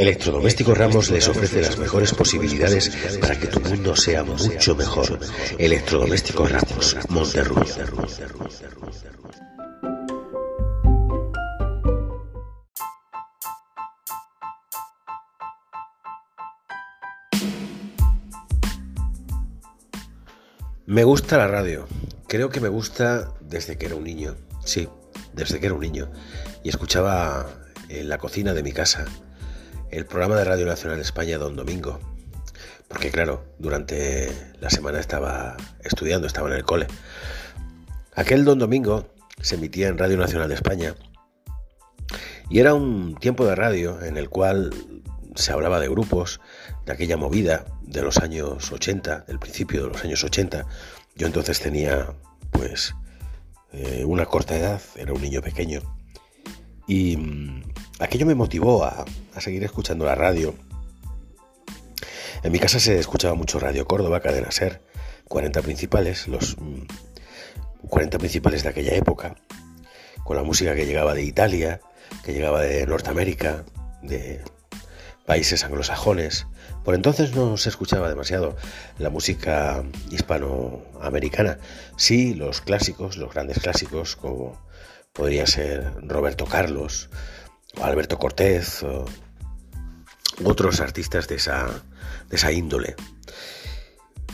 Electrodomésticos Ramos les ofrece las mejores posibilidades para que tu mundo sea mucho mejor. Electrodomésticos Ramos, Monterrubio. Me gusta la radio. Creo que me gusta desde que era un niño. Sí, desde que era un niño. Y escuchaba en la cocina de mi casa el programa de Radio Nacional España Don Domingo. Porque claro, durante la semana estaba estudiando, estaba en el cole. Aquel Don Domingo se emitía en Radio Nacional de España y era un tiempo de radio en el cual se hablaba de grupos, de aquella movida de los años 80, del principio de los años 80. Yo entonces tenía pues eh, una corta edad, era un niño pequeño. Y mm, aquello me motivó a, seguir escuchando la radio. En mi casa se escuchaba mucho Radio Córdoba, Cadena Ser, 40 principales, los 40 mm, principales de aquella época, con la música que llegaba de Italia, que llegaba de Norteamérica, de países anglosajones. Por entonces no se escuchaba demasiado la música hispanoamericana. Sí, los clásicos, los grandes clásicos, como podría ser Roberto Carlos, Alberto Cortés, otros artistas de esa, de esa índole.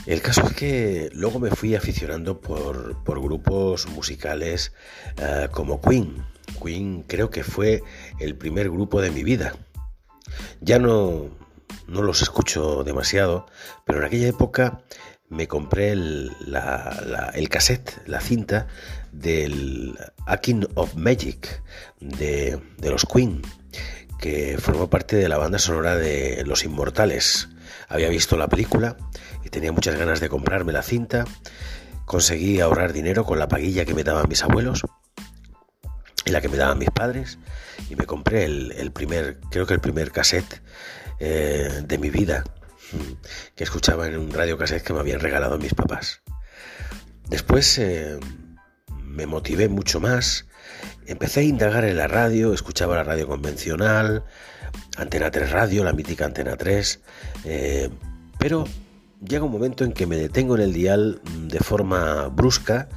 El caso es que luego me fui aficionando por, grupos musicales eh, como Queen. Queen creo que fue el primer grupo de mi vida. Ya no, no los escucho demasiado, pero en aquella época me compré el, el cassette, la cinta del A King of Magic de, de, los Queen, que formó parte de la banda sonora de Los Inmortales. Había visto la película y tenía muchas ganas de comprarme la cinta. Conseguí ahorrar dinero con la paguilla que me daban mis abuelos y la que me daban mis padres y me compré el, primer, creo que el primer cassette eh, de mi vida que escuchaba en un radio cassette que me habían regalado mis papás. Después eh, me motivé mucho más, empecé a indagar en la radio, escuchaba la radio convencional, Antena 3 Radio, la mítica Antena 3, eh, pero llega un momento en que me detengo en el dial de forma brusca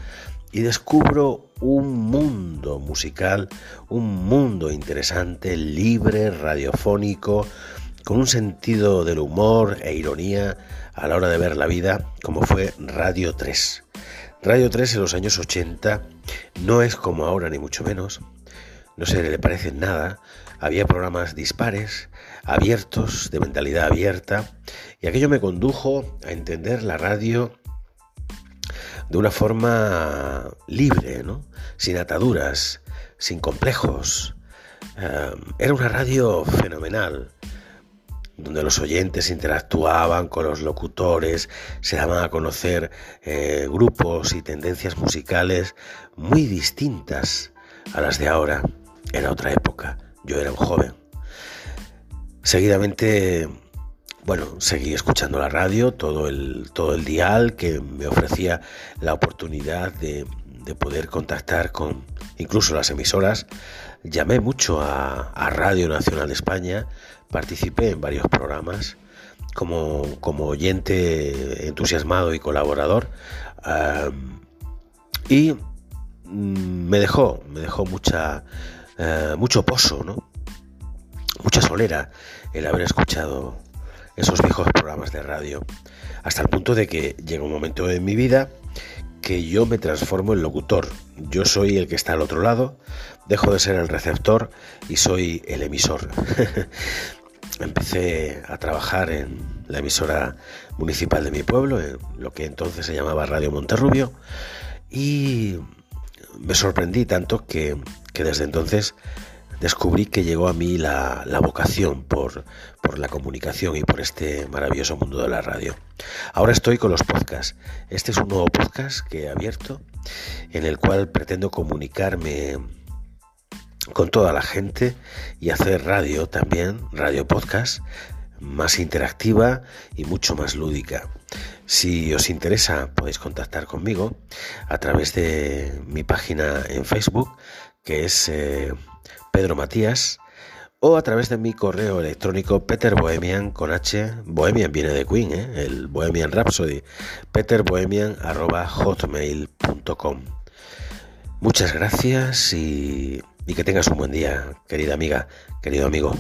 y descubro un mundo musical, un mundo interesante, libre, radiofónico, con un sentido del humor e ironía a la hora de ver la vida, como fue Radio 3. Radio 3 en los años 80 no es como ahora, ni mucho menos. No se le parece nada. Había programas dispares, abiertos, de mentalidad abierta, y aquello me condujo a entender la radio de una forma libre, ¿no? sin ataduras, sin complejos. Eh, era una radio fenomenal donde los oyentes interactuaban con los locutores, se daban a conocer eh, grupos y tendencias musicales muy distintas a las de ahora. Era otra época, yo era un joven. Seguidamente, bueno, seguí escuchando la radio, todo el, todo el dial que me ofrecía la oportunidad de, de poder contactar con incluso las emisoras. Llamé mucho a, Radio Nacional de España Participé en varios programas como, oyente entusiasmado y colaborador y mm, me dejó, me dejó mucha, eh, mucho pozo, ¿no? mucha solera el haber escuchado esos viejos programas de radio, hasta el punto de que llega un momento en mi vida que yo me transformo en locutor. Yo soy el que está al otro lado, dejo de ser el receptor y soy el emisor. empecé a trabajar en la emisora municipal de mi pueblo, en lo que entonces se llamaba Radio Monterrubio, y me sorprendí tanto que, desde entonces descubrí que llegó a mí la, vocación por, por, la comunicación y por este maravilloso mundo de la radio. Ahora estoy con los podcasts. Este es un nuevo podcast que he abierto en el cual pretendo comunicarme con toda la gente y hacer radio también, radio podcast, más interactiva y mucho más lúdica. Si os interesa podéis contactar conmigo a través de mi página en Facebook que es eh, Pedro Matías o a través de mi correo electrónico peterbohemian con h, bohemian viene de Queen, ¿eh? el Bohemian Rhapsody, peterbohemian.hotmail.com. Muchas gracias y que tengas un buen día, querida amiga, querido amigo.